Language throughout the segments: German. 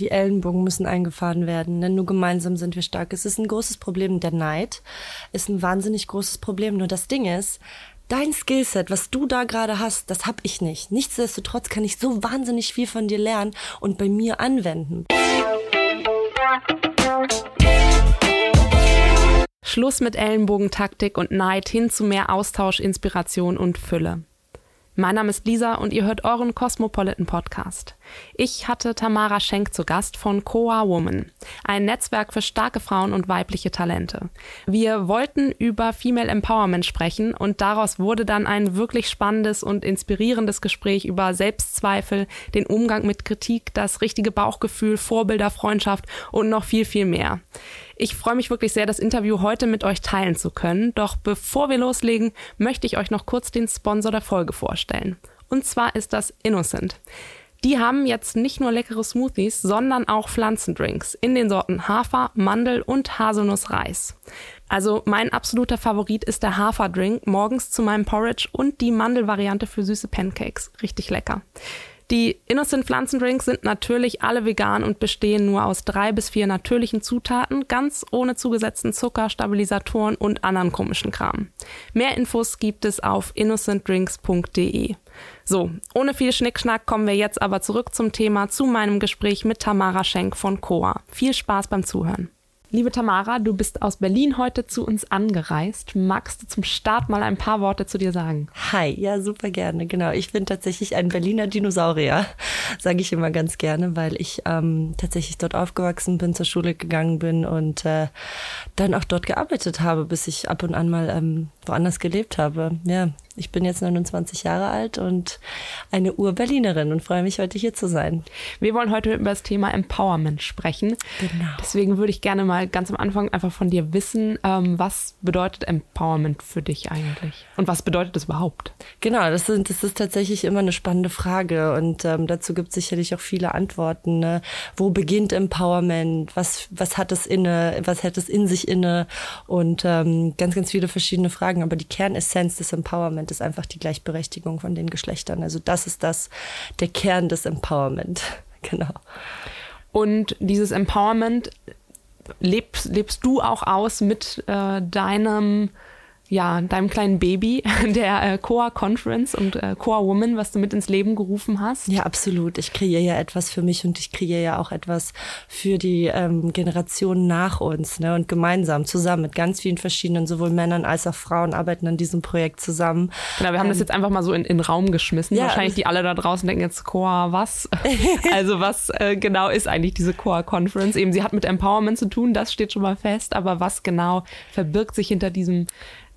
Die Ellenbogen müssen eingefahren werden, denn nur gemeinsam sind wir stark. Es ist ein großes Problem. Der Neid ist ein wahnsinnig großes Problem. Nur das Ding ist, dein Skillset, was du da gerade hast, das hab ich nicht. Nichtsdestotrotz kann ich so wahnsinnig viel von dir lernen und bei mir anwenden. Schluss mit Ellenbogentaktik und Neid hin zu mehr Austausch, Inspiration und Fülle. Mein Name ist Lisa und ihr hört euren Cosmopolitan Podcast. Ich hatte Tamara Schenk zu Gast von Coa Woman, ein Netzwerk für starke Frauen und weibliche Talente. Wir wollten über Female Empowerment sprechen und daraus wurde dann ein wirklich spannendes und inspirierendes Gespräch über Selbstzweifel, den Umgang mit Kritik, das richtige Bauchgefühl, Vorbilder, Freundschaft und noch viel, viel mehr. Ich freue mich wirklich sehr, das Interview heute mit euch teilen zu können. Doch bevor wir loslegen, möchte ich euch noch kurz den Sponsor der Folge vorstellen. Und zwar ist das Innocent. Die haben jetzt nicht nur leckere Smoothies, sondern auch Pflanzendrinks in den Sorten Hafer, Mandel und Haselnussreis. Also mein absoluter Favorit ist der Haferdrink morgens zu meinem Porridge und die Mandelvariante für süße Pancakes. Richtig lecker. Die Innocent Pflanzendrinks sind natürlich alle vegan und bestehen nur aus drei bis vier natürlichen Zutaten, ganz ohne zugesetzten Zucker, Stabilisatoren und anderen komischen Kram. Mehr Infos gibt es auf innocentdrinks.de. So, ohne viel Schnickschnack kommen wir jetzt aber zurück zum Thema, zu meinem Gespräch mit Tamara Schenk von Coa. Viel Spaß beim Zuhören. Liebe Tamara, du bist aus Berlin heute zu uns angereist. Magst du zum Start mal ein paar Worte zu dir sagen? Hi, ja, super gerne. Genau, ich bin tatsächlich ein Berliner Dinosaurier, sage ich immer ganz gerne, weil ich ähm, tatsächlich dort aufgewachsen bin, zur Schule gegangen bin und äh, dann auch dort gearbeitet habe, bis ich ab und an mal ähm, woanders gelebt habe. Ja, ich bin jetzt 29 Jahre alt und eine Ur-Berlinerin und freue mich, heute hier zu sein. Wir wollen heute über das Thema Empowerment sprechen. Genau. Deswegen würde ich gerne mal ganz am Anfang einfach von dir wissen, ähm, was bedeutet Empowerment für dich eigentlich? Und was bedeutet es überhaupt? Genau, das, sind, das ist tatsächlich immer eine spannende Frage und ähm, dazu gibt es sicherlich auch viele Antworten. Ne? Wo beginnt Empowerment? Was, was hat es inne? Was hat es in sich inne? Und ähm, ganz, ganz viele verschiedene Fragen. Aber die Kernessenz des Empowerment Empowerment ist einfach die Gleichberechtigung von den Geschlechtern. Also das ist das, der Kern des Empowerment. Genau. Und dieses Empowerment lebst, lebst du auch aus mit äh, deinem ja, deinem kleinen Baby, der äh, Coa Conference und äh, Coa Woman, was du mit ins Leben gerufen hast. Ja, absolut. Ich kreiere ja etwas für mich und ich kreiere ja auch etwas für die ähm, Generationen nach uns. Ne? Und gemeinsam, zusammen mit ganz vielen verschiedenen, sowohl Männern als auch Frauen, arbeiten an diesem Projekt zusammen. Genau, wir haben ähm, das jetzt einfach mal so in, in Raum geschmissen. Ja, Wahrscheinlich die alle da draußen denken jetzt, Coa, was? also was äh, genau ist eigentlich diese Coa Conference? Eben, sie hat mit Empowerment zu tun, das steht schon mal fest, aber was genau verbirgt sich hinter diesem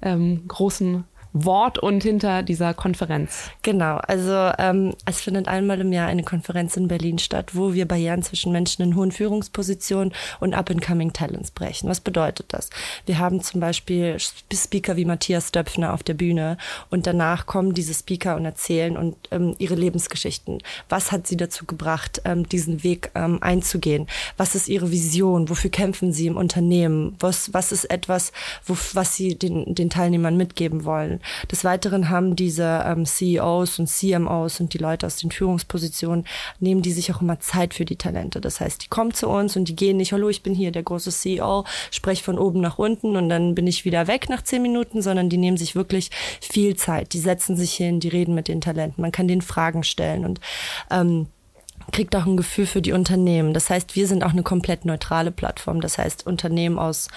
ähm, großen Wort und hinter dieser Konferenz? Genau, also ähm, es findet einmal im Jahr eine Konferenz in Berlin statt, wo wir Barrieren zwischen Menschen in hohen Führungspositionen und Up-and-Coming Talents brechen. Was bedeutet das? Wir haben zum Beispiel Speaker wie Matthias Döpfner auf der Bühne und danach kommen diese Speaker und erzählen und ähm, ihre Lebensgeschichten. Was hat sie dazu gebracht, ähm, diesen Weg ähm, einzugehen? Was ist ihre Vision? Wofür kämpfen sie im Unternehmen? Was, was ist etwas, wo, was sie den, den Teilnehmern mitgeben wollen? Des Weiteren haben diese ähm, CEOs und CMOs und die Leute aus den Führungspositionen, nehmen die sich auch immer Zeit für die Talente. Das heißt, die kommen zu uns und die gehen nicht, hallo, ich bin hier der große CEO, spreche von oben nach unten und dann bin ich wieder weg nach zehn Minuten, sondern die nehmen sich wirklich viel Zeit. Die setzen sich hin, die reden mit den Talenten. Man kann denen Fragen stellen und ähm, kriegt auch ein Gefühl für die Unternehmen. Das heißt, wir sind auch eine komplett neutrale Plattform. Das heißt, Unternehmen aus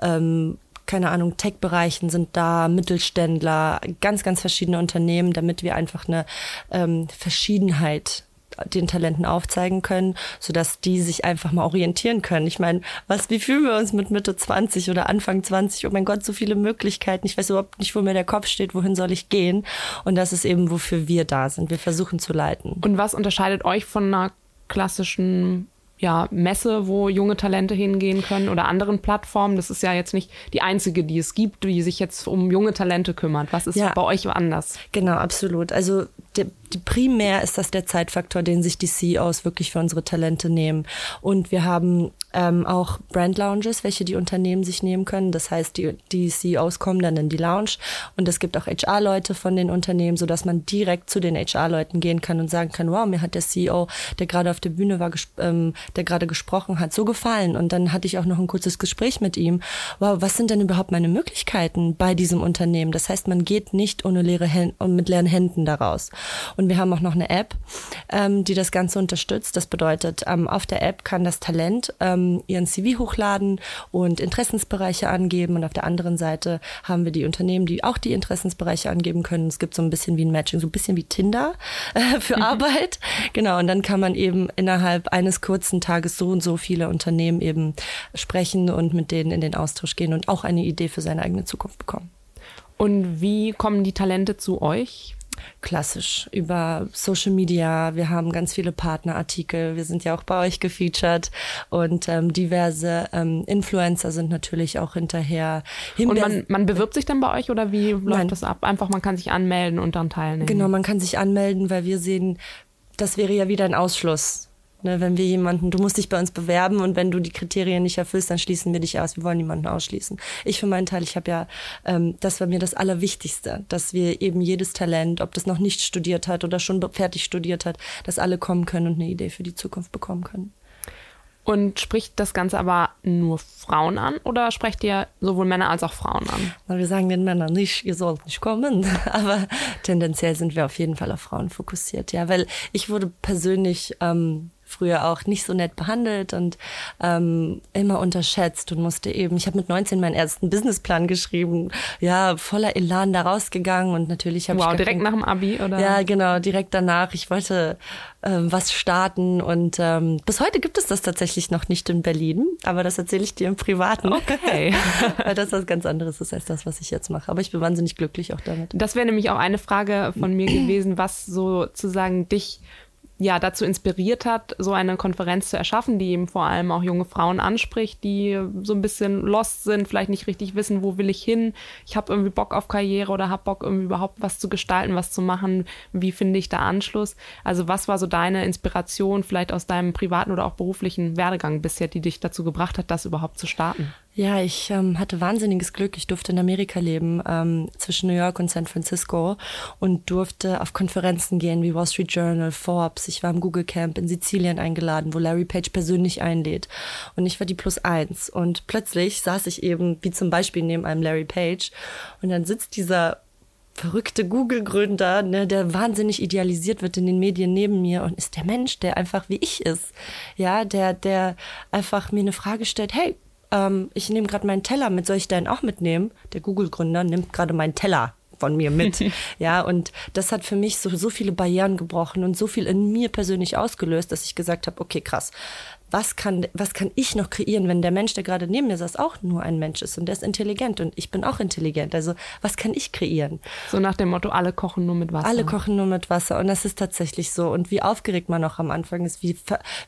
ähm, keine Ahnung, Tech-Bereichen sind da, Mittelständler, ganz, ganz verschiedene Unternehmen, damit wir einfach eine ähm, Verschiedenheit den Talenten aufzeigen können, sodass die sich einfach mal orientieren können. Ich meine, was, wie fühlen wir uns mit Mitte 20 oder Anfang 20? Oh mein Gott, so viele Möglichkeiten. Ich weiß überhaupt nicht, wo mir der Kopf steht, wohin soll ich gehen? Und das ist eben, wofür wir da sind. Wir versuchen zu leiten. Und was unterscheidet euch von einer klassischen ja, Messe, wo junge Talente hingehen können oder anderen Plattformen. Das ist ja jetzt nicht die einzige, die es gibt, die sich jetzt um junge Talente kümmert. Was ist ja, bei euch anders? Genau, absolut. Also der, die, primär ist das der Zeitfaktor, den sich die CEOs wirklich für unsere Talente nehmen. Und wir haben ähm, auch Brand Lounges, welche die Unternehmen sich nehmen können. Das heißt, die, die CEOs kommen dann in die Lounge und es gibt auch HR-Leute von den Unternehmen, so dass man direkt zu den HR-Leuten gehen kann und sagen kann, wow, mir hat der CEO, der gerade auf der Bühne war, ähm, der gerade gesprochen hat, so gefallen. Und dann hatte ich auch noch ein kurzes Gespräch mit ihm. Wow, was sind denn überhaupt meine Möglichkeiten bei diesem Unternehmen? Das heißt, man geht nicht ohne leere Hände und mit leeren Händen daraus. Und wir haben auch noch eine App, ähm, die das Ganze unterstützt. Das bedeutet, ähm, auf der App kann das Talent ähm, ihren CV hochladen und Interessensbereiche angeben. Und auf der anderen Seite haben wir die Unternehmen, die auch die Interessensbereiche angeben können. Es gibt so ein bisschen wie ein Matching, so ein bisschen wie Tinder äh, für mhm. Arbeit. Genau. Und dann kann man eben innerhalb eines kurzen Tages so und so viele Unternehmen eben sprechen und mit denen in den Austausch gehen und auch eine Idee für seine eigene Zukunft bekommen. Und wie kommen die Talente zu euch? Klassisch über Social Media. Wir haben ganz viele Partnerartikel. Wir sind ja auch bei euch gefeatured und ähm, diverse ähm, Influencer sind natürlich auch hinterher. Und man, man bewirbt sich dann bei euch oder wie läuft Nein. das ab? Einfach, man kann sich anmelden und dann teilnehmen. Genau, man kann sich anmelden, weil wir sehen, das wäre ja wieder ein Ausschluss Ne, wenn wir jemanden, du musst dich bei uns bewerben und wenn du die Kriterien nicht erfüllst, dann schließen wir dich aus. Wir wollen niemanden ausschließen. Ich für meinen Teil, ich habe ja, ähm, das war mir das Allerwichtigste, dass wir eben jedes Talent, ob das noch nicht studiert hat oder schon fertig studiert hat, dass alle kommen können und eine Idee für die Zukunft bekommen können. Und spricht das Ganze aber nur Frauen an oder sprecht ihr sowohl Männer als auch Frauen an? Na, wir sagen den Männern nicht, ihr sollt nicht kommen, aber tendenziell sind wir auf jeden Fall auf Frauen fokussiert, ja, weil ich wurde persönlich ähm, früher auch nicht so nett behandelt und ähm, immer unterschätzt und musste eben, ich habe mit 19 meinen ersten Businessplan geschrieben, ja, voller Elan da rausgegangen und natürlich habe wow, ich... Wow, direkt nach dem Abi, oder? Ja, genau, direkt danach. Ich wollte ähm, was starten und ähm, bis heute gibt es das tatsächlich noch nicht in Berlin, aber das erzähle ich dir im Privaten. Okay. Weil das was ganz anderes ist als das, was ich jetzt mache. Aber ich bin wahnsinnig glücklich auch damit. Das wäre nämlich auch eine Frage von mir gewesen, was sozusagen dich ja dazu inspiriert hat, so eine Konferenz zu erschaffen, die eben vor allem auch junge Frauen anspricht, die so ein bisschen lost sind, vielleicht nicht richtig wissen, wo will ich hin. Ich habe irgendwie Bock auf Karriere oder habe Bock irgendwie überhaupt was zu gestalten, was zu machen. Wie finde ich da Anschluss? Also was war so deine Inspiration vielleicht aus deinem privaten oder auch beruflichen Werdegang bisher, die dich dazu gebracht hat, das überhaupt zu starten? Ja, ich ähm, hatte wahnsinniges Glück. Ich durfte in Amerika leben, ähm, zwischen New York und San Francisco und durfte auf Konferenzen gehen wie Wall Street Journal, Forbes. Ich war im Google Camp in Sizilien eingeladen, wo Larry Page persönlich einlädt. Und ich war die Plus eins. Und plötzlich saß ich eben, wie zum Beispiel neben einem Larry Page, und dann sitzt dieser verrückte Google-Gründer, ne, der wahnsinnig idealisiert wird in den Medien neben mir und ist der Mensch, der einfach wie ich ist. Ja, der, der einfach mir eine Frage stellt, hey, ähm, ich nehme gerade meinen Teller mit, soll ich deinen auch mitnehmen? Der Google-Gründer nimmt gerade meinen Teller von mir mit. ja, und das hat für mich so, so viele Barrieren gebrochen und so viel in mir persönlich ausgelöst, dass ich gesagt habe, okay, krass, was kann, was kann ich noch kreieren, wenn der Mensch, der gerade neben mir saß, auch nur ein Mensch ist und der ist intelligent und ich bin auch intelligent. Also was kann ich kreieren? So nach dem Motto, alle kochen nur mit Wasser. Alle kochen nur mit Wasser und das ist tatsächlich so. Und wie aufgeregt man auch am Anfang ist, wie,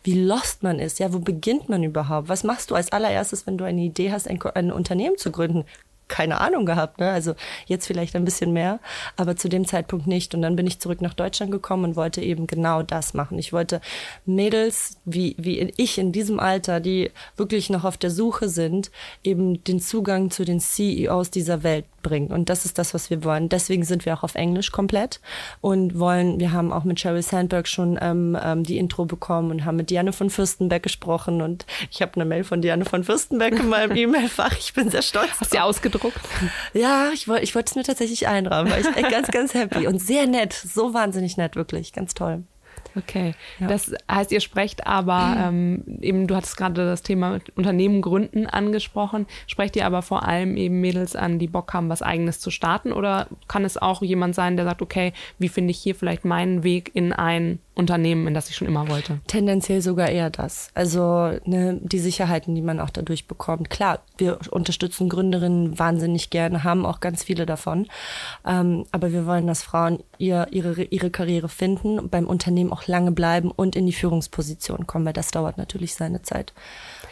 wie lost man ist. Ja, wo beginnt man überhaupt? Was machst du als allererstes, wenn du eine Idee hast, ein, ein Unternehmen zu gründen? Keine Ahnung gehabt. Ne? Also jetzt vielleicht ein bisschen mehr, aber zu dem Zeitpunkt nicht. Und dann bin ich zurück nach Deutschland gekommen und wollte eben genau das machen. Ich wollte Mädels, wie, wie ich in diesem Alter, die wirklich noch auf der Suche sind, eben den Zugang zu den CEOs dieser Welt bringen. Und das ist das, was wir wollen. Deswegen sind wir auch auf Englisch komplett und wollen, wir haben auch mit Sheryl Sandberg schon ähm, ähm, die Intro bekommen und haben mit Diane von Fürstenberg gesprochen. Und ich habe eine Mail von Diane von Fürstenberg in meinem E-Mail-Fach. Ich bin sehr stolz. Hast du ausgedruckt? Ja, ich wollte ich wollte es mir tatsächlich einrahmen. War ich ganz, ganz happy und sehr nett. So wahnsinnig nett, wirklich. Ganz toll. Okay, ja. das heißt, ihr sprecht aber ähm, eben, du hattest gerade das Thema Unternehmen gründen angesprochen, sprecht ihr aber vor allem eben Mädels an, die Bock haben, was eigenes zu starten oder kann es auch jemand sein, der sagt, okay, wie finde ich hier vielleicht meinen Weg in ein Unternehmen, in das ich schon immer wollte? Tendenziell sogar eher das. Also ne, die Sicherheiten, die man auch dadurch bekommt. Klar, wir unterstützen Gründerinnen wahnsinnig gerne, haben auch ganz viele davon. Ähm, aber wir wollen, dass Frauen ihr, ihre, ihre Karriere finden, beim Unternehmen auch lange bleiben und in die Führungsposition kommen, weil das dauert natürlich seine Zeit.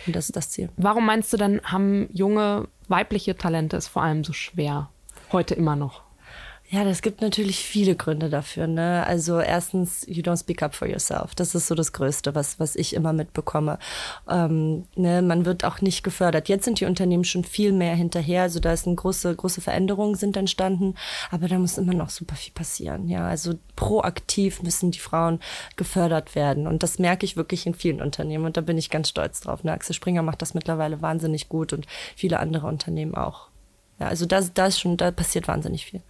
Und das ist das Ziel. Warum meinst du dann, haben junge weibliche Talente es vor allem so schwer? Heute immer noch? Ja, das gibt natürlich viele Gründe dafür. Ne? Also erstens, you don't speak up for yourself. Das ist so das Größte, was, was ich immer mitbekomme. Ähm, ne? Man wird auch nicht gefördert. Jetzt sind die Unternehmen schon viel mehr hinterher. Also da ist eine große, große Veränderungen sind entstanden. Aber da muss immer noch super viel passieren. Ja, also proaktiv müssen die Frauen gefördert werden. Und das merke ich wirklich in vielen Unternehmen. Und da bin ich ganz stolz drauf. Ne? Axel Springer macht das mittlerweile wahnsinnig gut und viele andere Unternehmen auch. Ja, also da, da ist schon, da passiert wahnsinnig viel.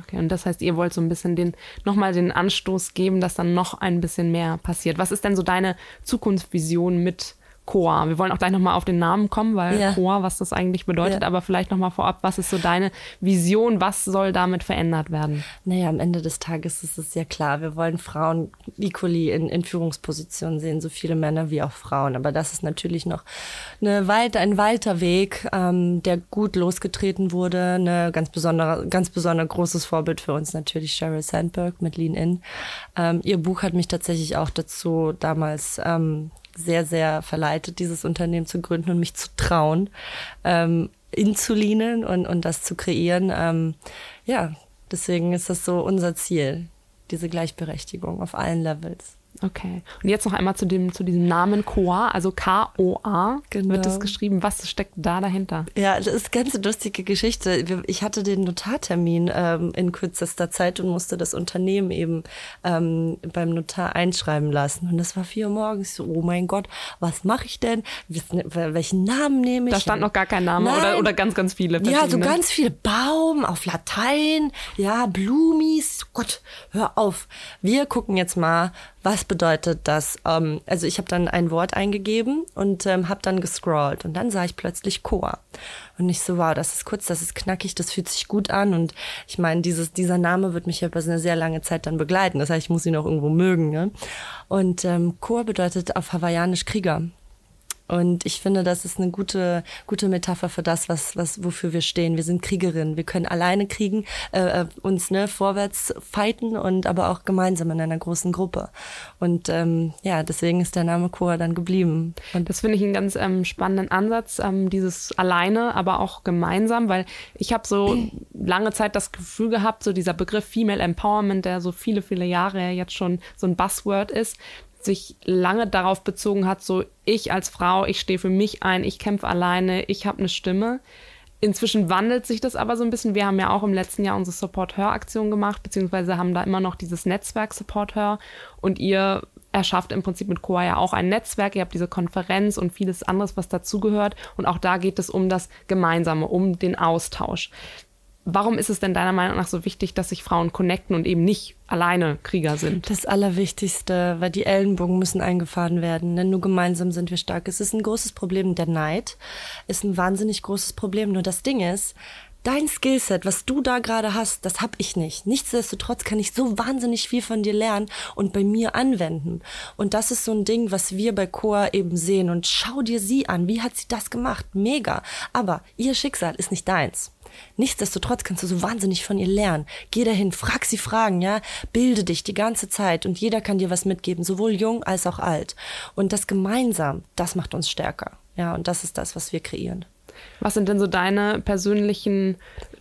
Okay, und das heißt, ihr wollt so ein bisschen den, nochmal den Anstoß geben, dass dann noch ein bisschen mehr passiert. Was ist denn so deine Zukunftsvision mit Coa. Wir wollen auch gleich nochmal auf den Namen kommen, weil ja. Coa, was das eigentlich bedeutet, ja. aber vielleicht nochmal vorab, was ist so deine Vision, was soll damit verändert werden? Naja, am Ende des Tages ist es ja klar, wir wollen Frauen equally in, in Führungspositionen sehen, so viele Männer wie auch Frauen, aber das ist natürlich noch eine weit, ein weiter Weg, ähm, der gut losgetreten wurde, eine ganz besondere, ganz besonders großes Vorbild für uns natürlich Sheryl Sandberg mit Lean In. Ähm, ihr Buch hat mich tatsächlich auch dazu damals ähm, sehr, sehr verleitet, dieses Unternehmen zu gründen und mich zu trauen, ähm, Insulinen und, und das zu kreieren. Ähm, ja, deswegen ist das so unser Ziel, diese Gleichberechtigung auf allen Levels. Okay. Und jetzt noch einmal zu, dem, zu diesem Namen Koa, also K-O-A genau. wird es geschrieben. Was steckt da dahinter? Ja, das ist eine ganz lustige Geschichte. Ich hatte den Notartermin ähm, in kürzester Zeit und musste das Unternehmen eben ähm, beim Notar einschreiben lassen. Und es war vier Uhr morgens. So, oh mein Gott, was mache ich denn? Welchen Namen nehme ich? Da stand noch gar kein Name oder, oder ganz, ganz viele. Ja, so ganz viele. Baum auf Latein. Ja, Blumis. Gott, hör auf. Wir gucken jetzt mal, was bedeutet das? Ähm, also ich habe dann ein Wort eingegeben und ähm, habe dann gescrollt und dann sah ich plötzlich Coa. Und ich so, wow, das ist kurz, das ist knackig, das fühlt sich gut an. Und ich meine, dieses, dieser Name wird mich ja über eine sehr lange Zeit dann begleiten. Das heißt, ich muss ihn auch irgendwo mögen. Ne? Und ähm, Coa bedeutet auf Hawaiianisch Krieger. Und ich finde, das ist eine gute, gute Metapher für das, was, was, wofür wir stehen. Wir sind Kriegerinnen. Wir können alleine kriegen, äh, äh, uns ne, vorwärts fighten und aber auch gemeinsam in einer großen Gruppe. Und ähm, ja, deswegen ist der Name Chor dann geblieben. Und das finde ich einen ganz ähm, spannenden Ansatz, ähm, dieses alleine, aber auch gemeinsam, weil ich habe so lange Zeit das Gefühl gehabt, so dieser Begriff Female Empowerment, der so viele, viele Jahre jetzt schon so ein Buzzword ist, sich lange darauf bezogen hat, so ich als Frau, ich stehe für mich ein, ich kämpfe alleine, ich habe eine Stimme. Inzwischen wandelt sich das aber so ein bisschen. Wir haben ja auch im letzten Jahr unsere Support Her Aktion gemacht, beziehungsweise haben da immer noch dieses Netzwerk Support Her und ihr erschafft im Prinzip mit Coa ja auch ein Netzwerk. Ihr habt diese Konferenz und vieles anderes, was dazugehört. Und auch da geht es um das Gemeinsame, um den Austausch. Warum ist es denn deiner Meinung nach so wichtig, dass sich Frauen connecten und eben nicht alleine Krieger sind? Das Allerwichtigste, weil die Ellenbogen müssen eingefahren werden, denn nur gemeinsam sind wir stark. Es ist ein großes Problem. Der Neid ist ein wahnsinnig großes Problem. Nur das Ding ist, dein Skillset, was du da gerade hast, das hab ich nicht. Nichtsdestotrotz kann ich so wahnsinnig viel von dir lernen und bei mir anwenden. Und das ist so ein Ding, was wir bei Coa eben sehen. Und schau dir sie an. Wie hat sie das gemacht? Mega. Aber ihr Schicksal ist nicht deins. Nichtsdestotrotz kannst du so wahnsinnig von ihr lernen. Geh dahin, frag sie Fragen, ja, bilde dich die ganze Zeit und jeder kann dir was mitgeben, sowohl jung als auch alt. Und das gemeinsam, das macht uns stärker. Ja, und das ist das, was wir kreieren. Was sind denn so deine persönlichen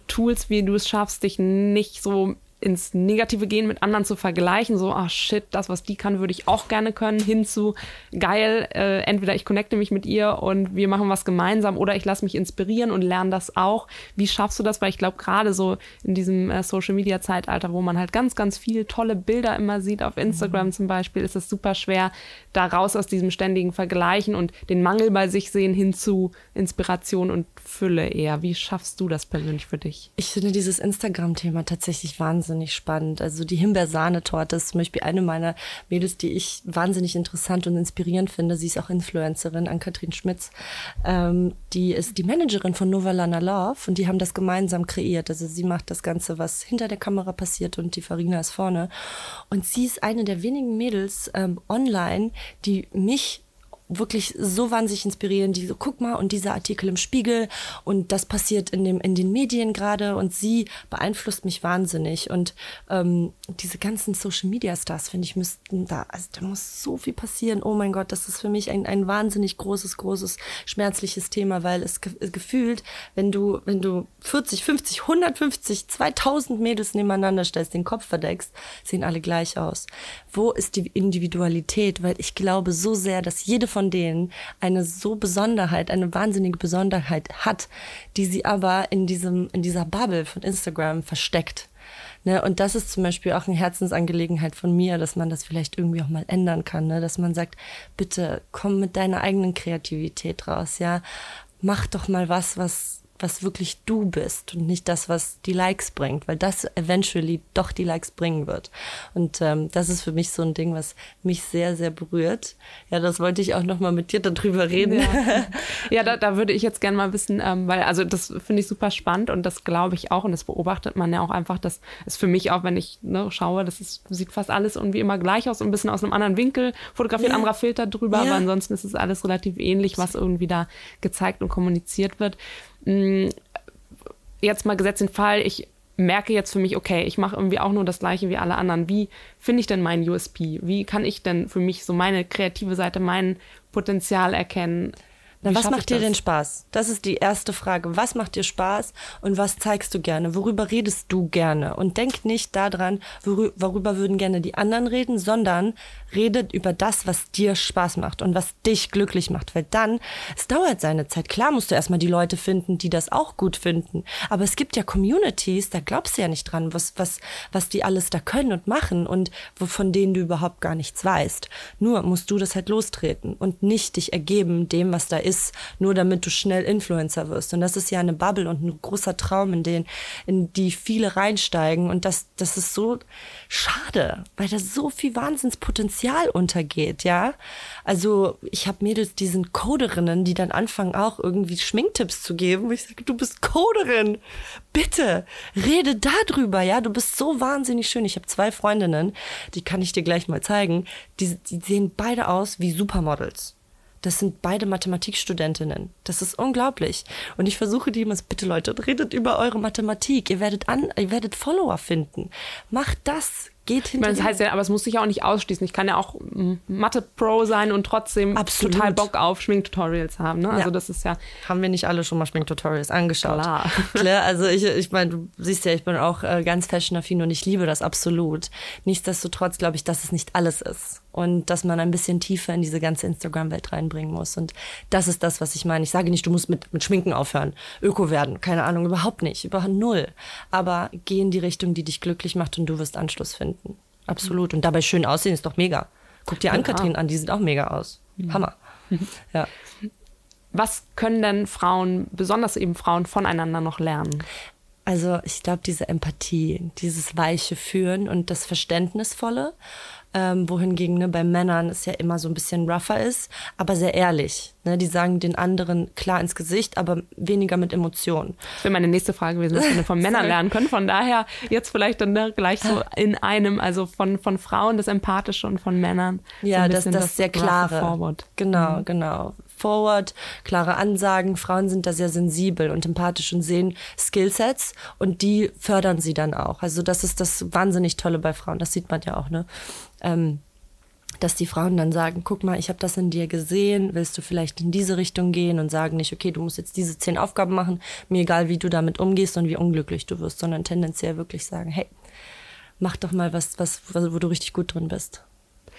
Tools, wie du es schaffst, dich nicht so ins Negative gehen, mit anderen zu vergleichen, so, ah shit, das, was die kann, würde ich auch gerne können, hin zu geil, äh, entweder ich connecte mich mit ihr und wir machen was gemeinsam oder ich lasse mich inspirieren und lerne das auch. Wie schaffst du das? Weil ich glaube, gerade so in diesem äh, Social Media Zeitalter, wo man halt ganz, ganz viele tolle Bilder immer sieht, auf Instagram mhm. zum Beispiel, ist es super schwer, da raus aus diesem ständigen Vergleichen und den Mangel bei sich sehen hin zu Inspiration und Fülle eher. Wie schaffst du das persönlich für dich? Ich finde dieses Instagram-Thema tatsächlich wahnsinnig wahnsinnig spannend. Also die Himbeersahnetorte ist zum Beispiel eine meiner Mädels, die ich wahnsinnig interessant und inspirierend finde. Sie ist auch Influencerin, an Kathrin Schmitz. Ähm, die ist die Managerin von Novalana Love und die haben das gemeinsam kreiert. Also sie macht das Ganze, was hinter der Kamera passiert und die Farina ist vorne. Und sie ist eine der wenigen Mädels ähm, online, die mich wirklich so wahnsinnig inspirieren, die so, guck mal, und dieser Artikel im Spiegel und das passiert in, dem, in den Medien gerade und sie beeinflusst mich wahnsinnig. Und ähm, diese ganzen Social Media Stars, finde ich, müssten da, also da muss so viel passieren. Oh mein Gott, das ist für mich ein, ein wahnsinnig großes, großes, schmerzliches Thema, weil es ge gefühlt, wenn du, wenn du 40, 50, 150, 2000 Mädels nebeneinander stellst, den Kopf verdeckst, sehen alle gleich aus. Wo ist die Individualität? Weil ich glaube so sehr, dass jede von denen eine so Besonderheit, eine wahnsinnige Besonderheit hat, die sie aber in diesem, in dieser Bubble von Instagram versteckt. Ne, und das ist zum Beispiel auch eine Herzensangelegenheit von mir, dass man das vielleicht irgendwie auch mal ändern kann, ne? dass man sagt, bitte komm mit deiner eigenen Kreativität raus, ja, mach doch mal was, was was wirklich du bist und nicht das, was die Likes bringt, weil das eventually doch die Likes bringen wird. Und ähm, das ist für mich so ein Ding, was mich sehr, sehr berührt. Ja, das wollte ich auch noch mal mit dir darüber reden. Ja, ja da, da würde ich jetzt gerne mal wissen, ähm, weil also das finde ich super spannend und das glaube ich auch und das beobachtet man ja auch einfach, das ist für mich auch, wenn ich ne, schaue, das ist, sieht fast alles irgendwie immer gleich aus, ein bisschen aus einem anderen Winkel, fotografiert, ja. anderer Filter drüber, ja. aber ansonsten ist es alles relativ ähnlich, was irgendwie da gezeigt und kommuniziert wird. Jetzt mal gesetzt den Fall, ich merke jetzt für mich, okay, ich mache irgendwie auch nur das Gleiche wie alle anderen. Wie finde ich denn meinen USP? Wie kann ich denn für mich so meine kreative Seite, mein Potenzial erkennen? Na, was macht dir denn Spaß? Das ist die erste Frage. Was macht dir Spaß und was zeigst du gerne? Worüber redest du gerne? Und denk nicht daran, worüber würden gerne die anderen reden, sondern redet über das, was dir Spaß macht und was dich glücklich macht. Weil dann, es dauert seine Zeit. Klar musst du erstmal die Leute finden, die das auch gut finden. Aber es gibt ja Communities, da glaubst du ja nicht dran, was, was, was die alles da können und machen und von denen du überhaupt gar nichts weißt. Nur musst du das halt lostreten und nicht dich ergeben dem, was da ist ist, nur damit du schnell Influencer wirst. Und das ist ja eine Bubble und ein großer Traum, in den, in die viele reinsteigen. Und das, das ist so schade, weil da so viel Wahnsinnspotenzial untergeht, ja. Also ich habe Mädels, die sind Coderinnen, die dann anfangen auch irgendwie Schminktipps zu geben. Und ich sage, du bist Coderin. Bitte, rede darüber, ja. Du bist so wahnsinnig schön. Ich habe zwei Freundinnen, die kann ich dir gleich mal zeigen. Die, die sehen beide aus wie Supermodels. Das sind beide Mathematikstudentinnen. Das ist unglaublich. Und ich versuche die immer, bitte Leute, redet über eure Mathematik. Ihr werdet an, ihr werdet Follower finden. Macht das. Geht hinter. das heißt ja, aber es muss sich ja auch nicht ausschließen. Ich kann ja auch Mathe-Pro sein und trotzdem Absolut. total Bock auf Schminktutorials haben. Ne? Also ja. das ist ja. Haben wir nicht alle schon mal Schminktutorials angeschaut? Klar. Klar also ich, ich meine, du siehst ja, ich bin auch äh, ganz fashion-affin und ich liebe das absolut. Nichtsdestotrotz glaube ich, dass es nicht alles ist und dass man ein bisschen tiefer in diese ganze Instagram-Welt reinbringen muss. Und das ist das, was ich meine. Ich sage nicht, du musst mit, mit Schminken aufhören, Öko werden, keine Ahnung, überhaupt nicht, überhaupt null. Aber geh in die Richtung, die dich glücklich macht und du wirst Anschluss finden. Absolut. Und dabei schön aussehen ist doch mega. Guck dir an, Kathrin an, die sieht auch mega aus. Mhm. Hammer. Ja. Was können denn Frauen, besonders eben Frauen, voneinander noch lernen? Also ich glaube, diese Empathie, dieses weiche Führen und das Verständnisvolle ähm, wohingegen ne, bei Männern es ja immer so ein bisschen rougher ist, aber sehr ehrlich. Ne? Die sagen den anderen klar ins Gesicht, aber weniger mit Emotionen. Das wäre meine nächste Frage gewesen, was wir von Männern lernen können. Von daher jetzt vielleicht dann ne, gleich so in einem, also von, von Frauen das Empathische und von Männern. Ja, so das, das, das sehr klare. Forward. Genau, mhm. genau forward, klare Ansagen. Frauen sind da sehr sensibel und empathisch und sehen Skillsets und die fördern sie dann auch. Also das ist das wahnsinnig Tolle bei Frauen. Das sieht man ja auch, ne? Ähm, dass die Frauen dann sagen, guck mal, ich habe das in dir gesehen, willst du vielleicht in diese Richtung gehen und sagen nicht, okay, du musst jetzt diese zehn Aufgaben machen, mir egal, wie du damit umgehst und wie unglücklich du wirst, sondern tendenziell wirklich sagen, hey, mach doch mal was, was, wo du richtig gut drin bist.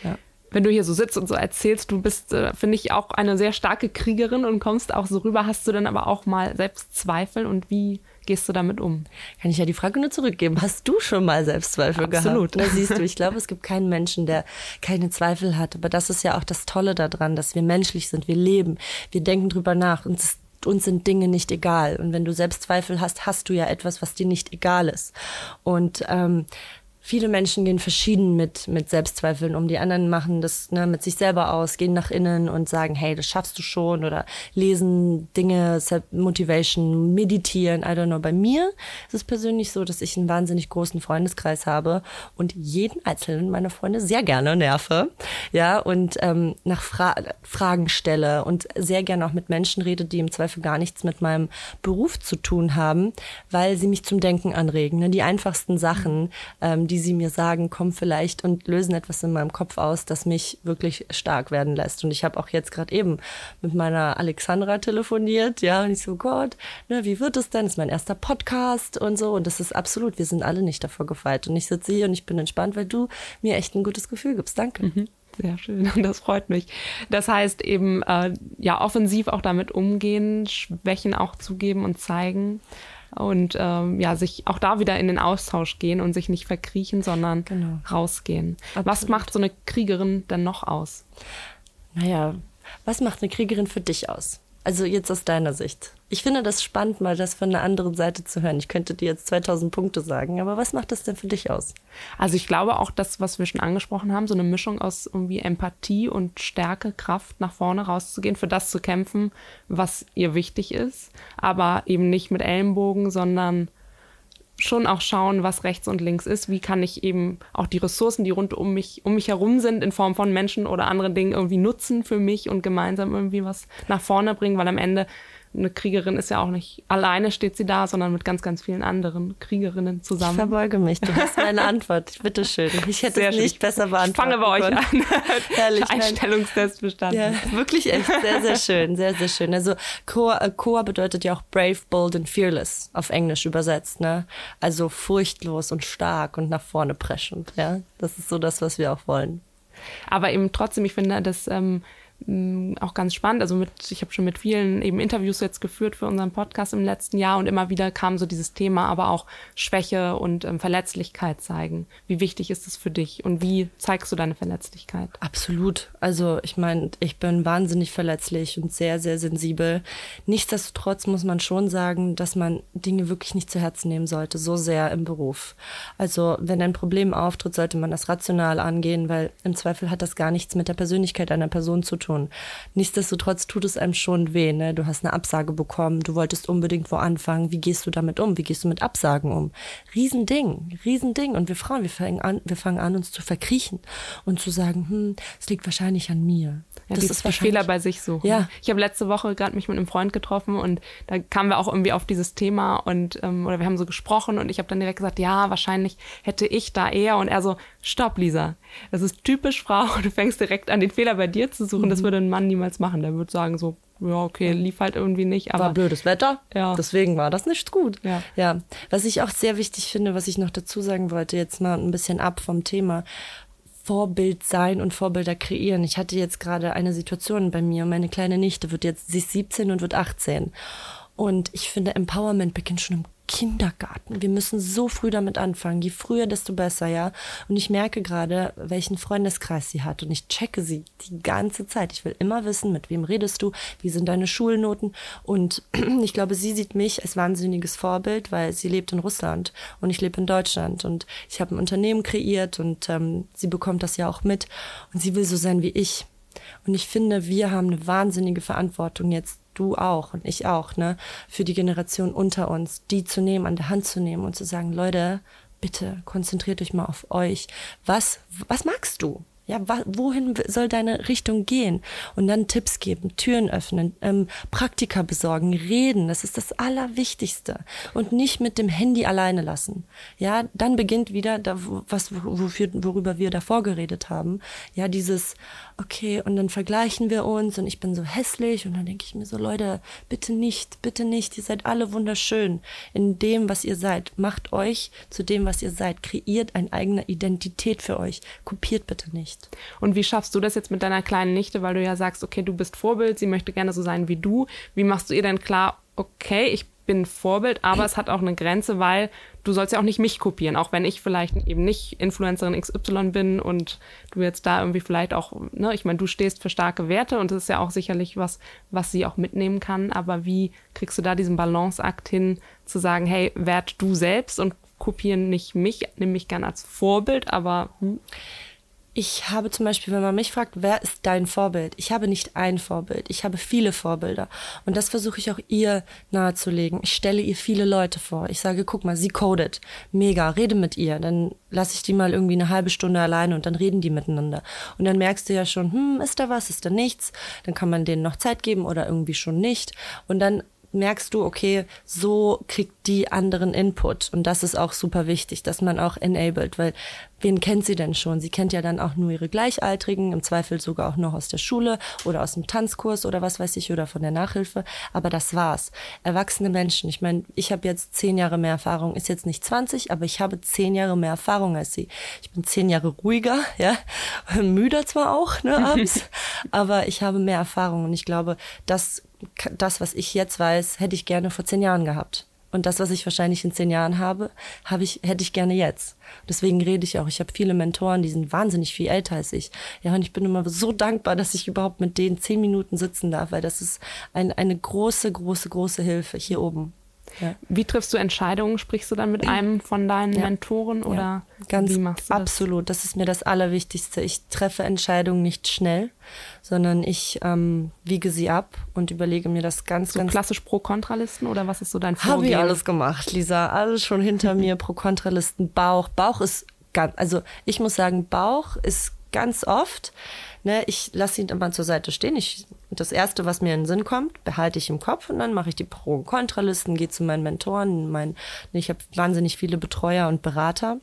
Ja wenn du hier so sitzt und so erzählst, du bist, äh, finde ich, auch eine sehr starke Kriegerin und kommst auch so rüber. Hast du dann aber auch mal Selbstzweifel und wie gehst du damit um? Kann ich ja die Frage nur zurückgeben. Hast du schon mal Selbstzweifel Absolut. gehabt? Absolut. siehst du, ich glaube, es gibt keinen Menschen, der keine Zweifel hat. Aber das ist ja auch das Tolle daran, dass wir menschlich sind. Wir leben, wir denken drüber nach. und uns sind Dinge nicht egal. Und wenn du Selbstzweifel hast, hast du ja etwas, was dir nicht egal ist. Und ähm, viele Menschen gehen verschieden mit, mit Selbstzweifeln um. Die anderen machen das ne, mit sich selber aus, gehen nach innen und sagen, hey, das schaffst du schon oder lesen Dinge, Motivation, meditieren, I don't know. Bei mir ist es persönlich so, dass ich einen wahnsinnig großen Freundeskreis habe und jeden einzelnen meiner Freunde sehr gerne nerve, ja, und ähm, nach Fra Fragen stelle und sehr gerne auch mit Menschen rede, die im Zweifel gar nichts mit meinem Beruf zu tun haben, weil sie mich zum Denken anregen. Ne? Die einfachsten Sachen, ähm, die sie mir sagen, kommen vielleicht und lösen etwas in meinem Kopf aus, das mich wirklich stark werden lässt. Und ich habe auch jetzt gerade eben mit meiner Alexandra telefoniert, ja, und ich so, Gott, ne, wie wird es denn? Das ist mein erster Podcast und so. Und das ist absolut, wir sind alle nicht davor gefeit. Und ich sitze hier und ich bin entspannt, weil du mir echt ein gutes Gefühl gibst. Danke. Mhm. Sehr schön, das freut mich. Das heißt eben, äh, ja, offensiv auch damit umgehen, Schwächen auch zugeben und zeigen und ähm, ja, sich auch da wieder in den Austausch gehen und sich nicht verkriechen, sondern genau. rausgehen. Absolut. Was macht so eine Kriegerin denn noch aus? Naja, was macht eine Kriegerin für dich aus? Also jetzt aus deiner Sicht. Ich finde das spannend, mal das von einer anderen Seite zu hören. Ich könnte dir jetzt 2000 Punkte sagen, aber was macht das denn für dich aus? Also ich glaube auch das, was wir schon angesprochen haben, so eine Mischung aus irgendwie Empathie und Stärke, Kraft, nach vorne rauszugehen, für das zu kämpfen, was ihr wichtig ist, aber eben nicht mit Ellenbogen, sondern schon auch schauen, was rechts und links ist. Wie kann ich eben auch die Ressourcen, die rund um mich, um mich herum sind, in Form von Menschen oder anderen Dingen irgendwie nutzen für mich und gemeinsam irgendwie was nach vorne bringen, weil am Ende eine Kriegerin ist ja auch nicht alleine steht sie da, sondern mit ganz, ganz vielen anderen Kriegerinnen zusammen. Ich verbeuge mich. Du hast meine Antwort. Bitte schön. Ich hätte sehr es nicht schön. besser beantwortet. Ich fange bei euch an. Herrlich. Einstellungstest bestanden. Ja, wirklich echt sehr, sehr schön. Sehr, sehr schön. Also Core, äh, Core bedeutet ja auch brave, bold and fearless auf Englisch übersetzt. Ne? Also furchtlos und stark und nach vorne preschend. Ja, das ist so das, was wir auch wollen. Aber eben trotzdem, ich finde, dass ähm, auch ganz spannend. Also mit, ich habe schon mit vielen eben Interviews jetzt geführt für unseren Podcast im letzten Jahr und immer wieder kam so dieses Thema, aber auch Schwäche und ähm, Verletzlichkeit zeigen. Wie wichtig ist es für dich und wie zeigst du deine Verletzlichkeit? Absolut. Also ich meine, ich bin wahnsinnig verletzlich und sehr, sehr sensibel. Nichtsdestotrotz muss man schon sagen, dass man Dinge wirklich nicht zu Herzen nehmen sollte, so sehr im Beruf. Also wenn ein Problem auftritt, sollte man das rational angehen, weil im Zweifel hat das gar nichts mit der Persönlichkeit einer Person zu tun schon. Nichtsdestotrotz tut es einem schon weh. Ne? Du hast eine Absage bekommen, du wolltest unbedingt wo anfangen. Wie gehst du damit um? Wie gehst du mit Absagen um? Riesending, Riesending. Und wir Frauen, wir fangen an, wir fangen an, uns zu verkriechen und zu sagen, hm, es liegt wahrscheinlich an mir. Ja, das ist die Fehler bei sich suchen. Ja. Ich habe letzte Woche gerade mich mit einem Freund getroffen und da kamen wir auch irgendwie auf dieses Thema und ähm, oder wir haben so gesprochen und ich habe dann direkt gesagt, ja, wahrscheinlich hätte ich da eher und er so, stopp, Lisa, das ist typisch Frau, du fängst direkt an, den Fehler bei dir zu suchen. Mhm. Das würde ein Mann niemals machen. Der würde sagen so, ja, okay, lief halt irgendwie nicht. Aber war blödes Wetter. Ja. Deswegen war das nicht gut. Ja. ja. Was ich auch sehr wichtig finde, was ich noch dazu sagen wollte, jetzt mal ein bisschen ab vom Thema. Vorbild sein und Vorbilder kreieren. Ich hatte jetzt gerade eine Situation bei mir. Meine kleine Nichte wird jetzt, sie ist 17 und wird 18. Und ich finde, Empowerment beginnt schon im Kindergarten. Wir müssen so früh damit anfangen. Je früher, desto besser, ja. Und ich merke gerade, welchen Freundeskreis sie hat. Und ich checke sie die ganze Zeit. Ich will immer wissen, mit wem redest du, wie sind deine Schulnoten. Und ich glaube, sie sieht mich als wahnsinniges Vorbild, weil sie lebt in Russland und ich lebe in Deutschland. Und ich habe ein Unternehmen kreiert und ähm, sie bekommt das ja auch mit. Und sie will so sein wie ich. Und ich finde, wir haben eine wahnsinnige Verantwortung jetzt du auch und ich auch, ne, für die Generation unter uns, die zu nehmen, an der Hand zu nehmen und zu sagen, Leute, bitte konzentriert euch mal auf euch. Was, was magst du? Ja, wohin soll deine Richtung gehen? Und dann Tipps geben, Türen öffnen, ähm, Praktika besorgen, reden. Das ist das Allerwichtigste. Und nicht mit dem Handy alleine lassen. Ja, dann beginnt wieder, da, was, wofür, worüber wir davor geredet haben. Ja, dieses, okay, und dann vergleichen wir uns und ich bin so hässlich und dann denke ich mir so, Leute, bitte nicht, bitte nicht, ihr seid alle wunderschön in dem, was ihr seid. Macht euch zu dem, was ihr seid. Kreiert eine eigene Identität für euch. Kopiert bitte nicht. Und wie schaffst du das jetzt mit deiner kleinen Nichte, weil du ja sagst, okay, du bist Vorbild, sie möchte gerne so sein wie du. Wie machst du ihr denn klar, okay, ich bin Vorbild, aber es hat auch eine Grenze, weil du sollst ja auch nicht mich kopieren, auch wenn ich vielleicht eben nicht Influencerin XY bin und du jetzt da irgendwie vielleicht auch, ne, ich meine, du stehst für starke Werte und das ist ja auch sicherlich was, was sie auch mitnehmen kann, aber wie kriegst du da diesen Balanceakt hin, zu sagen, hey, wert du selbst und kopieren nicht mich, nehme mich gern als Vorbild, aber hm, ich habe zum Beispiel, wenn man mich fragt, wer ist dein Vorbild? Ich habe nicht ein Vorbild, ich habe viele Vorbilder. Und das versuche ich auch ihr nahezulegen. Ich stelle ihr viele Leute vor. Ich sage, guck mal, sie codet. Mega, rede mit ihr. Dann lasse ich die mal irgendwie eine halbe Stunde alleine und dann reden die miteinander. Und dann merkst du ja schon, hm, ist da was, ist da nichts? Dann kann man denen noch Zeit geben oder irgendwie schon nicht. Und dann merkst du, okay, so kriegt die anderen Input. Und das ist auch super wichtig, dass man auch enabled, weil wen kennt sie denn schon? Sie kennt ja dann auch nur ihre Gleichaltrigen, im Zweifel sogar auch noch aus der Schule oder aus dem Tanzkurs oder was weiß ich oder von der Nachhilfe. Aber das war's. Erwachsene Menschen. Ich meine, ich habe jetzt zehn Jahre mehr Erfahrung, ist jetzt nicht 20, aber ich habe zehn Jahre mehr Erfahrung als sie. Ich bin zehn Jahre ruhiger, ja, müder zwar auch, ne, abends, aber ich habe mehr Erfahrung und ich glaube, das das, was ich jetzt weiß, hätte ich gerne vor zehn Jahren gehabt. Und das, was ich wahrscheinlich in zehn Jahren habe, habe ich, hätte ich gerne jetzt. Deswegen rede ich auch. Ich habe viele Mentoren, die sind wahnsinnig viel älter als ich. Ja, und ich bin immer so dankbar, dass ich überhaupt mit denen zehn Minuten sitzen darf, weil das ist ein, eine große, große, große Hilfe hier oben. Ja. Wie triffst du Entscheidungen? Sprichst du dann mit einem von deinen ja. Mentoren oder ja. Ganz wie machst du das? Absolut, das ist mir das Allerwichtigste. Ich treffe Entscheidungen nicht schnell, sondern ich ähm, wiege sie ab und überlege mir das ganz, so ganz. Klassisch Pro-Kontralisten oder was ist so dein Vorgehen? Habe ich alles gemacht, Lisa. Alles schon hinter mir. Pro-Kontralisten, Bauch. Bauch ist ganz, also ich muss sagen, Bauch ist ganz oft Ne, ich lasse ihn immer zur Seite stehen. Ich, das Erste, was mir in den Sinn kommt, behalte ich im Kopf und dann mache ich die Pro- und Kontralisten, gehe zu meinen Mentoren. Mein, ich habe wahnsinnig viele Betreuer und Berater.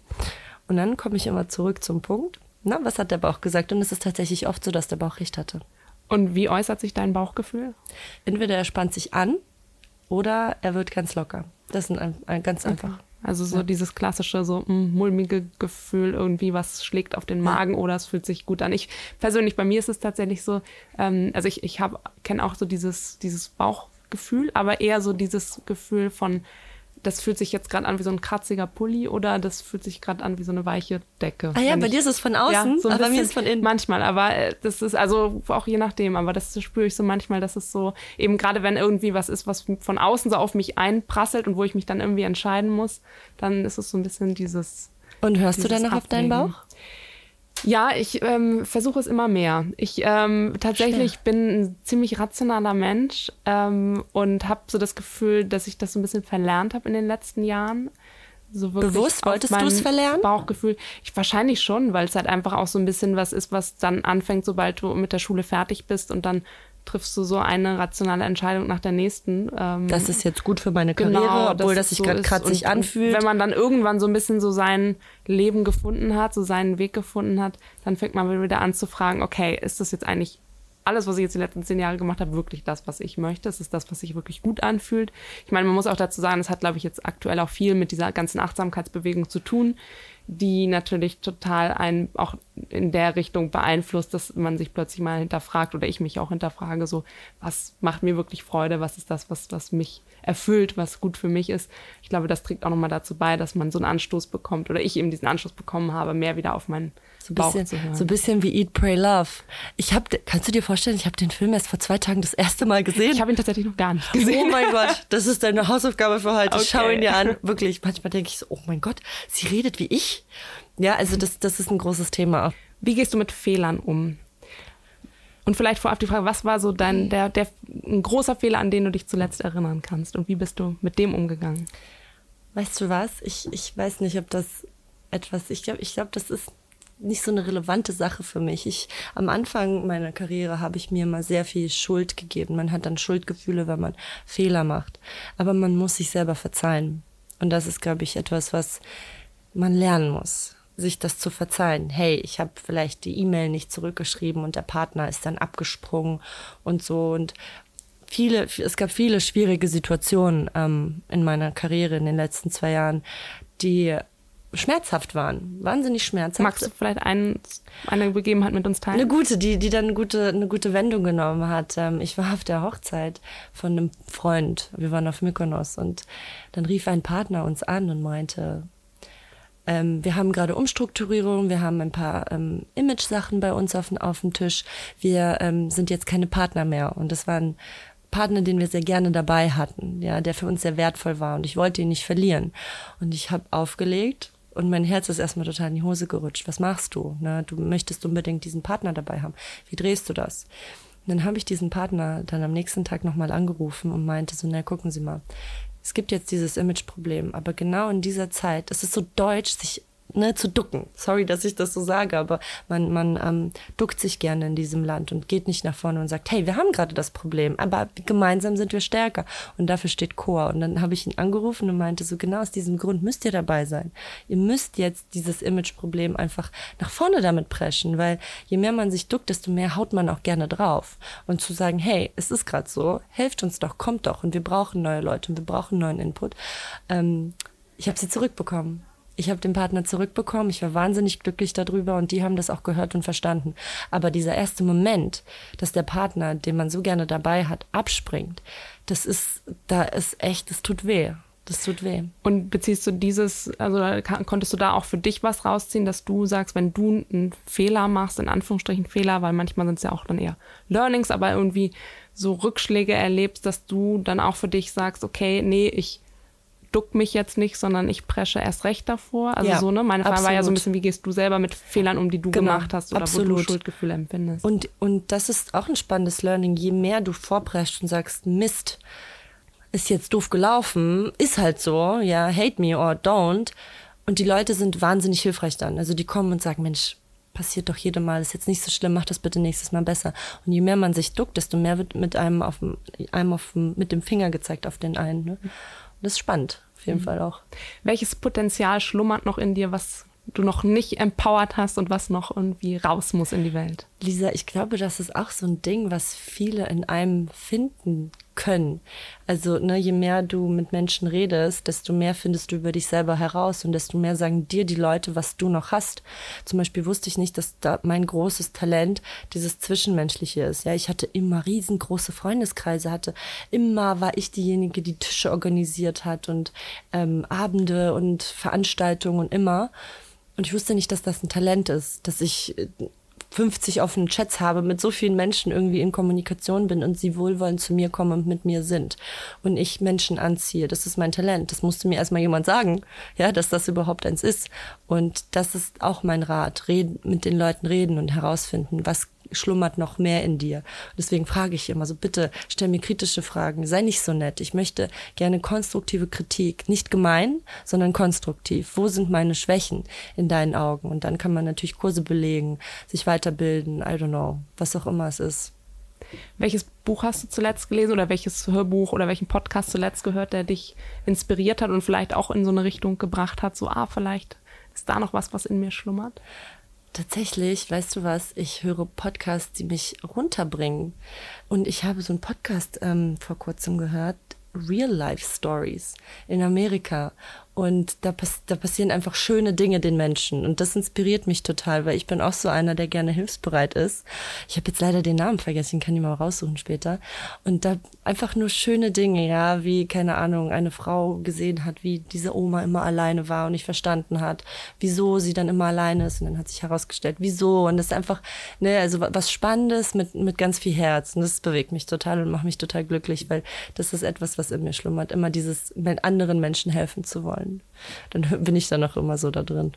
Und dann komme ich immer zurück zum Punkt. Na, was hat der Bauch gesagt? Und es ist tatsächlich oft so, dass der Bauch recht hatte. Und wie äußert sich dein Bauchgefühl? Entweder er spannt sich an oder er wird ganz locker. Das ist ein, ein ganz einfach. Okay. Also so ja. dieses klassische, so mh, mm, mulmige Gefühl, irgendwie was schlägt auf den Magen oder es fühlt sich gut an. Ich persönlich, bei mir ist es tatsächlich so, ähm, also ich, ich kenne auch so dieses, dieses Bauchgefühl, aber eher so dieses Gefühl von, das fühlt sich jetzt gerade an wie so ein kratziger Pulli oder das fühlt sich gerade an wie so eine weiche Decke. Ah ja, bei ich, dir ist es von außen, ja, so aber bei mir ist es von innen. Manchmal, aber äh, das ist also auch je nachdem, aber das spüre ich so manchmal, dass es so eben gerade wenn irgendwie was ist, was von außen so auf mich einprasselt und wo ich mich dann irgendwie entscheiden muss, dann ist es so ein bisschen dieses Und hörst du dann noch auf deinen Bauch? Ja, ich ähm, versuche es immer mehr. Ich ähm, tatsächlich Schwer. bin ein ziemlich rationaler Mensch ähm, und habe so das Gefühl, dass ich das so ein bisschen verlernt habe in den letzten Jahren. So Bewusst wolltest du es verlernen? Bauchgefühl. Ich, wahrscheinlich schon, weil es halt einfach auch so ein bisschen was ist, was dann anfängt, sobald du mit der Schule fertig bist und dann triffst du so eine rationale Entscheidung nach der nächsten. Ähm, das ist jetzt gut für meine Karriere, genau, obwohl das sich so gerade kratzig anfühlt. Wenn man dann irgendwann so ein bisschen so sein Leben gefunden hat, so seinen Weg gefunden hat, dann fängt man wieder an zu fragen, okay, ist das jetzt eigentlich alles, was ich jetzt die letzten zehn Jahre gemacht habe, wirklich das, was ich möchte? Ist es das, was sich wirklich gut anfühlt? Ich meine, man muss auch dazu sagen, es hat, glaube ich, jetzt aktuell auch viel mit dieser ganzen Achtsamkeitsbewegung zu tun die natürlich total einen auch in der Richtung beeinflusst, dass man sich plötzlich mal hinterfragt oder ich mich auch hinterfrage, so, was macht mir wirklich Freude, was ist das, was, was mich erfüllt, was gut für mich ist. Ich glaube, das trägt auch nochmal dazu bei, dass man so einen Anstoß bekommt oder ich eben diesen Anstoß bekommen habe, mehr wieder auf meinen so Bauch bisschen, zu hören. So ein bisschen wie Eat, Pray, Love. Ich habe, kannst du dir vorstellen, ich habe den Film erst vor zwei Tagen das erste Mal gesehen. Ich habe ihn tatsächlich noch gar nicht gesehen. Oh mein Gott, das ist deine Hausaufgabe für heute. Okay. Schau ihn dir an. Wirklich, manchmal denke ich so, oh mein Gott, sie redet wie ich. Ja, also das, das ist ein großes Thema. Wie gehst du mit Fehlern um? Und vielleicht vorab die Frage, was war so dein, der, der, ein großer Fehler, an den du dich zuletzt erinnern kannst? Und wie bist du mit dem umgegangen? Weißt du was? Ich, ich weiß nicht, ob das etwas, ich glaube, ich glaube, das ist nicht so eine relevante Sache für mich. Ich, am Anfang meiner Karriere habe ich mir mal sehr viel Schuld gegeben. Man hat dann Schuldgefühle, wenn man Fehler macht. Aber man muss sich selber verzeihen. Und das ist, glaube ich, etwas, was man lernen muss sich das zu verzeihen. Hey, ich habe vielleicht die E-Mail nicht zurückgeschrieben und der Partner ist dann abgesprungen und so. Und viele, es gab viele schwierige Situationen ähm, in meiner Karriere in den letzten zwei Jahren, die schmerzhaft waren, wahnsinnig schmerzhaft. Magst du vielleicht ein, eine Begebenheit mit uns teilen? Eine gute, die, die dann eine gute, eine gute Wendung genommen hat. Ähm, ich war auf der Hochzeit von einem Freund. Wir waren auf Mykonos und dann rief ein Partner uns an und meinte, ähm, wir haben gerade Umstrukturierung, wir haben ein paar ähm, Image-Sachen bei uns auf, auf dem Tisch. Wir ähm, sind jetzt keine Partner mehr. Und das waren Partner, den wir sehr gerne dabei hatten, ja, der für uns sehr wertvoll war und ich wollte ihn nicht verlieren. Und ich habe aufgelegt und mein Herz ist erstmal total in die Hose gerutscht. Was machst du? Ne? Du möchtest unbedingt diesen Partner dabei haben. Wie drehst du das? Und dann habe ich diesen Partner dann am nächsten Tag nochmal angerufen und meinte so, na, gucken Sie mal, es gibt jetzt dieses Imageproblem, aber genau in dieser Zeit, es ist so deutsch, sich ne, zu ducken. Sorry, dass ich das so sage, aber man, man ähm, duckt sich gerne in diesem Land und geht nicht nach vorne und sagt, hey, wir haben gerade das Problem, aber gemeinsam sind wir stärker. Und dafür steht Chor. Und dann habe ich ihn angerufen und meinte, so genau aus diesem Grund müsst ihr dabei sein. Ihr müsst jetzt dieses Imageproblem einfach nach vorne damit preschen, weil je mehr man sich duckt, desto mehr haut man auch gerne drauf. Und zu sagen, hey, es ist gerade so, helft uns doch, kommt doch und wir brauchen neue Leute und wir brauchen neuen Input. Ähm, ich habe sie zurückbekommen ich habe den Partner zurückbekommen, ich war wahnsinnig glücklich darüber und die haben das auch gehört und verstanden. Aber dieser erste Moment, dass der Partner, den man so gerne dabei hat, abspringt, das ist, da ist echt, das tut weh. Das tut weh. Und beziehst du dieses, also konntest du da auch für dich was rausziehen, dass du sagst, wenn du einen Fehler machst, in Anführungsstrichen Fehler, weil manchmal sind es ja auch dann eher Learnings, aber irgendwie so Rückschläge erlebst, dass du dann auch für dich sagst, okay, nee, ich duck mich jetzt nicht, sondern ich presche erst recht davor. Also ja, so, ne? Meine Frage war ja so ein bisschen, wie gehst du selber mit Fehlern um, die du genau, gemacht hast oder absolut. wo du Schuldgefühle empfindest. Und, und das ist auch ein spannendes Learning. Je mehr du vorpreschst und sagst, Mist, ist jetzt doof gelaufen, ist halt so, ja, hate me or don't. Und die Leute sind wahnsinnig hilfreich dann. Also die kommen und sagen, Mensch, passiert doch jedem Mal, ist jetzt nicht so schlimm, mach das bitte nächstes Mal besser. Und je mehr man sich duckt, desto mehr wird mit einem auf, einem auf, mit dem Finger gezeigt auf den einen. Ne? Das ist spannend, auf jeden mhm. Fall auch. Welches Potenzial schlummert noch in dir, was du noch nicht empowert hast und was noch irgendwie raus muss in die Welt? Lisa, ich glaube, das ist auch so ein Ding, was viele in einem finden können. Also, ne, je mehr du mit Menschen redest, desto mehr findest du über dich selber heraus und desto mehr sagen dir die Leute, was du noch hast. Zum Beispiel wusste ich nicht, dass da mein großes Talent dieses Zwischenmenschliche ist. Ja, ich hatte immer riesengroße Freundeskreise, hatte immer war ich diejenige, die Tische organisiert hat und ähm, Abende und Veranstaltungen und immer. Und ich wusste nicht, dass das ein Talent ist, dass ich 50 offene Chats habe, mit so vielen Menschen irgendwie in Kommunikation bin und sie wohlwollend zu mir kommen und mit mir sind und ich Menschen anziehe. Das ist mein Talent. Das musste mir erstmal jemand sagen, ja, dass das überhaupt eins ist. Und das ist auch mein Rat. Reden, mit den Leuten reden und herausfinden, was schlummert noch mehr in dir. Deswegen frage ich immer so, bitte stell mir kritische Fragen, sei nicht so nett. Ich möchte gerne konstruktive Kritik, nicht gemein, sondern konstruktiv. Wo sind meine Schwächen in deinen Augen? Und dann kann man natürlich Kurse belegen, sich weiterbilden, I don't know, was auch immer es ist. Welches Buch hast du zuletzt gelesen oder welches Hörbuch oder welchen Podcast zuletzt gehört, der dich inspiriert hat und vielleicht auch in so eine Richtung gebracht hat, so, ah, vielleicht ist da noch was, was in mir schlummert? Tatsächlich, weißt du was, ich höre Podcasts, die mich runterbringen. Und ich habe so einen Podcast ähm, vor kurzem gehört, Real Life Stories in Amerika. Und da, pass da passieren einfach schöne Dinge den Menschen. Und das inspiriert mich total, weil ich bin auch so einer, der gerne hilfsbereit ist. Ich habe jetzt leider den Namen vergessen, kann ich mal raussuchen später. Und da einfach nur schöne Dinge, ja, wie, keine Ahnung, eine Frau gesehen hat, wie diese Oma immer alleine war und nicht verstanden hat, wieso sie dann immer alleine ist. Und dann hat sich herausgestellt, wieso. Und das ist einfach, ne, also was Spannendes mit, mit ganz viel Herz. Und das bewegt mich total und macht mich total glücklich, weil das ist etwas, was in mir schlummert, immer dieses, anderen Menschen helfen zu wollen dann, dann bin ich dann auch immer so da drin.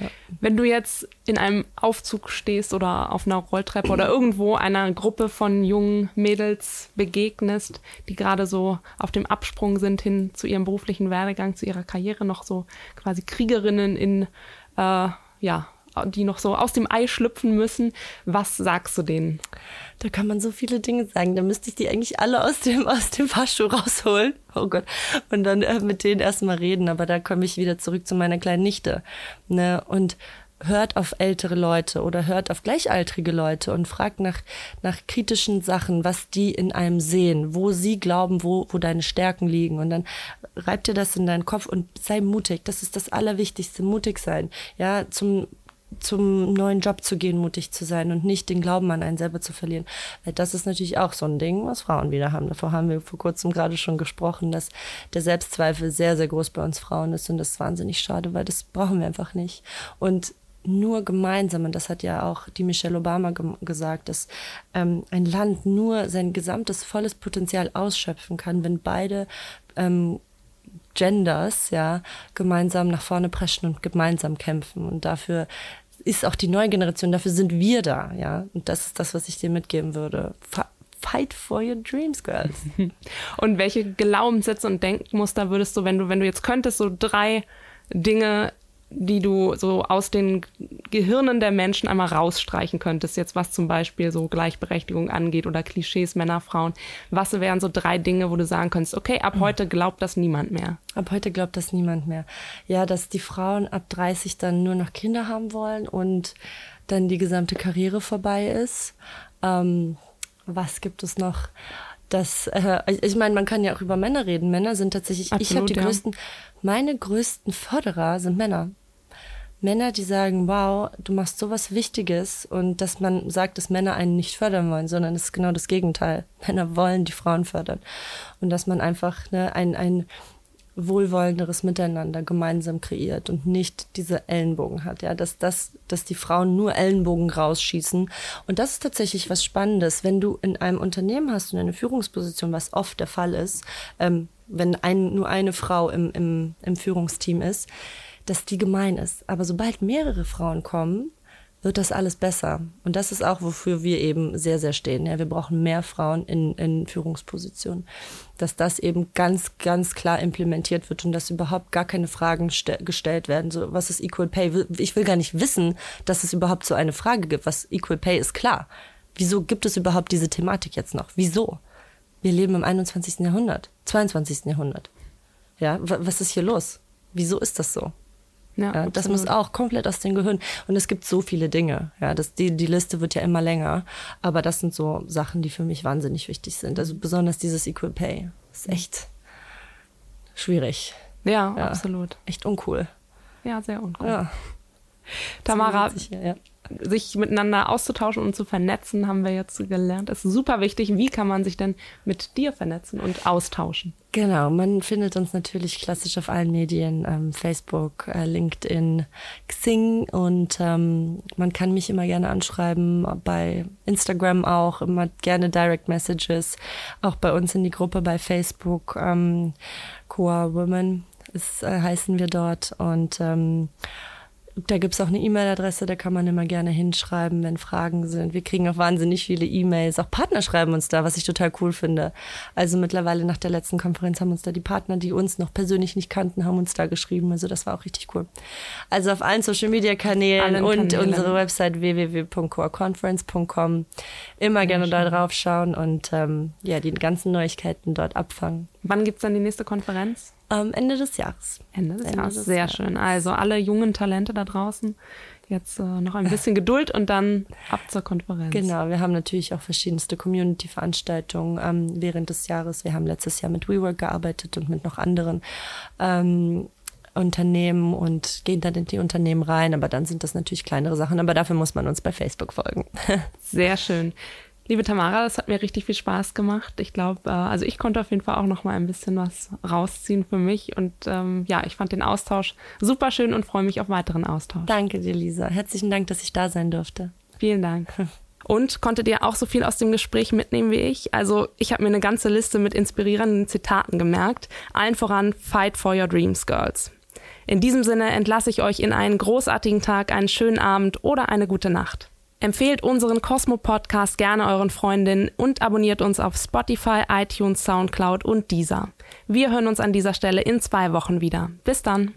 Ja. Wenn du jetzt in einem Aufzug stehst oder auf einer Rolltreppe oder irgendwo einer Gruppe von jungen Mädels begegnest, die gerade so auf dem Absprung sind hin zu ihrem beruflichen Werdegang, zu ihrer Karriere, noch so quasi Kriegerinnen in, äh, ja, die noch so aus dem Ei schlüpfen müssen. Was sagst du denen? Da kann man so viele Dinge sagen. Da müsste ich die eigentlich alle aus dem, aus dem Fahrstuhl rausholen. Oh Gott. Und dann äh, mit denen erstmal reden. Aber da komme ich wieder zurück zu meiner kleinen Nichte. Ne? Und hört auf ältere Leute oder hört auf gleichaltrige Leute und fragt nach, nach kritischen Sachen, was die in einem sehen, wo sie glauben, wo, wo deine Stärken liegen. Und dann reibt dir das in deinen Kopf und sei mutig. Das ist das Allerwichtigste, mutig sein. Ja, zum zum neuen Job zu gehen, mutig zu sein und nicht den Glauben an einen selber zu verlieren. Weil das ist natürlich auch so ein Ding, was Frauen wieder haben. Davor haben wir vor kurzem gerade schon gesprochen, dass der Selbstzweifel sehr, sehr groß bei uns Frauen ist und das ist wahnsinnig schade, weil das brauchen wir einfach nicht. Und nur gemeinsam, und das hat ja auch die Michelle Obama ge gesagt, dass ähm, ein Land nur sein gesamtes volles Potenzial ausschöpfen kann, wenn beide ähm, Genders ja gemeinsam nach vorne preschen und gemeinsam kämpfen. Und dafür ist auch die neue Generation, dafür sind wir da, ja. Und das ist das, was ich dir mitgeben würde. Fight for your dreams, girls. Und welche Glaubenssätze und Denkmuster würdest du, wenn du, wenn du jetzt könntest, so drei Dinge die du so aus den Gehirnen der Menschen einmal rausstreichen könntest, jetzt was zum Beispiel so Gleichberechtigung angeht oder Klischees Männer, Frauen, was wären so drei Dinge, wo du sagen könntest, okay, ab hm. heute glaubt das niemand mehr? Ab heute glaubt das niemand mehr. Ja, dass die Frauen ab 30 dann nur noch Kinder haben wollen und dann die gesamte Karriere vorbei ist. Ähm, was gibt es noch? Das, äh, ich meine, man kann ja auch über Männer reden. Männer sind tatsächlich, Absolut, ich habe die ja. größten, meine größten Förderer sind Männer. Männer, die sagen, wow, du machst sowas Wichtiges und dass man sagt, dass Männer einen nicht fördern wollen, sondern es ist genau das Gegenteil. Männer wollen die Frauen fördern. Und dass man einfach ne, ein, ein wohlwollenderes Miteinander gemeinsam kreiert und nicht diese Ellenbogen hat. Ja, dass, dass, dass die Frauen nur Ellenbogen rausschießen. Und das ist tatsächlich was Spannendes. Wenn du in einem Unternehmen hast und eine Führungsposition, was oft der Fall ist, ähm, wenn ein, nur eine Frau im, im, im Führungsteam ist, dass die gemein ist. Aber sobald mehrere Frauen kommen, wird das alles besser. Und das ist auch, wofür wir eben sehr, sehr stehen. Ja, wir brauchen mehr Frauen in, in Führungspositionen. Dass das eben ganz, ganz klar implementiert wird und dass überhaupt gar keine Fragen gestellt werden. So, was ist Equal Pay? Ich will gar nicht wissen, dass es überhaupt so eine Frage gibt. Was Equal Pay ist klar. Wieso gibt es überhaupt diese Thematik jetzt noch? Wieso? Wir leben im 21. Jahrhundert, 22. Jahrhundert. Ja, was ist hier los? Wieso ist das so? Ja, ja das muss auch komplett aus den Gehirn. Und es gibt so viele Dinge. Ja, das, die, die Liste wird ja immer länger. Aber das sind so Sachen, die für mich wahnsinnig wichtig sind. Also besonders dieses Equal Pay. ist echt schwierig. Ja, ja, absolut. Echt uncool. Ja, sehr uncool. Ja. Tamara, sicher, ja sich miteinander auszutauschen und zu vernetzen, haben wir jetzt gelernt. Das ist super wichtig. Wie kann man sich denn mit dir vernetzen und austauschen? Genau, man findet uns natürlich klassisch auf allen Medien, ähm, Facebook, äh, LinkedIn, Xing und ähm, man kann mich immer gerne anschreiben, bei Instagram auch, immer gerne Direct Messages, auch bei uns in die Gruppe bei Facebook, ähm, Coa Women ist, äh, heißen wir dort und ähm, da gibt's auch eine E-Mail-Adresse, da kann man immer gerne hinschreiben, wenn Fragen sind. Wir kriegen auch wahnsinnig viele E-Mails. Auch Partner schreiben uns da, was ich total cool finde. Also mittlerweile nach der letzten Konferenz haben uns da die Partner, die uns noch persönlich nicht kannten, haben uns da geschrieben. Also das war auch richtig cool. Also auf allen Social-Media-Kanälen und Kanälen. unsere Website www.coreconference.com immer gerne schön. da drauf schauen und ähm, ja, die ganzen Neuigkeiten dort abfangen. Wann gibt's dann die nächste Konferenz? Ähm, Ende des Jahres. Ende des Ende Jahres, des sehr Jahres. schön. Also alle jungen Talente da draußen, jetzt äh, noch ein bisschen Geduld und dann ab zur Konferenz. Genau, wir haben natürlich auch verschiedenste Community-Veranstaltungen ähm, während des Jahres. Wir haben letztes Jahr mit WeWork gearbeitet und mit noch anderen ähm, Unternehmen und gehen dann in die Unternehmen rein, aber dann sind das natürlich kleinere Sachen, aber dafür muss man uns bei Facebook folgen. Sehr schön. Liebe Tamara, das hat mir richtig viel Spaß gemacht. Ich glaube, äh, also ich konnte auf jeden Fall auch noch mal ein bisschen was rausziehen für mich. Und ähm, ja, ich fand den Austausch super schön und freue mich auf weiteren Austausch. Danke dir, Lisa. Herzlichen Dank, dass ich da sein durfte. Vielen Dank. Und konntet ihr auch so viel aus dem Gespräch mitnehmen wie ich? Also ich habe mir eine ganze Liste mit inspirierenden Zitaten gemerkt. Allen voran Fight for Your Dreams, Girls. In diesem Sinne entlasse ich euch in einen großartigen Tag, einen schönen Abend oder eine gute Nacht. Empfehlt unseren Cosmo-Podcast gerne euren Freundinnen und abonniert uns auf Spotify, iTunes, Soundcloud und Deezer. Wir hören uns an dieser Stelle in zwei Wochen wieder. Bis dann!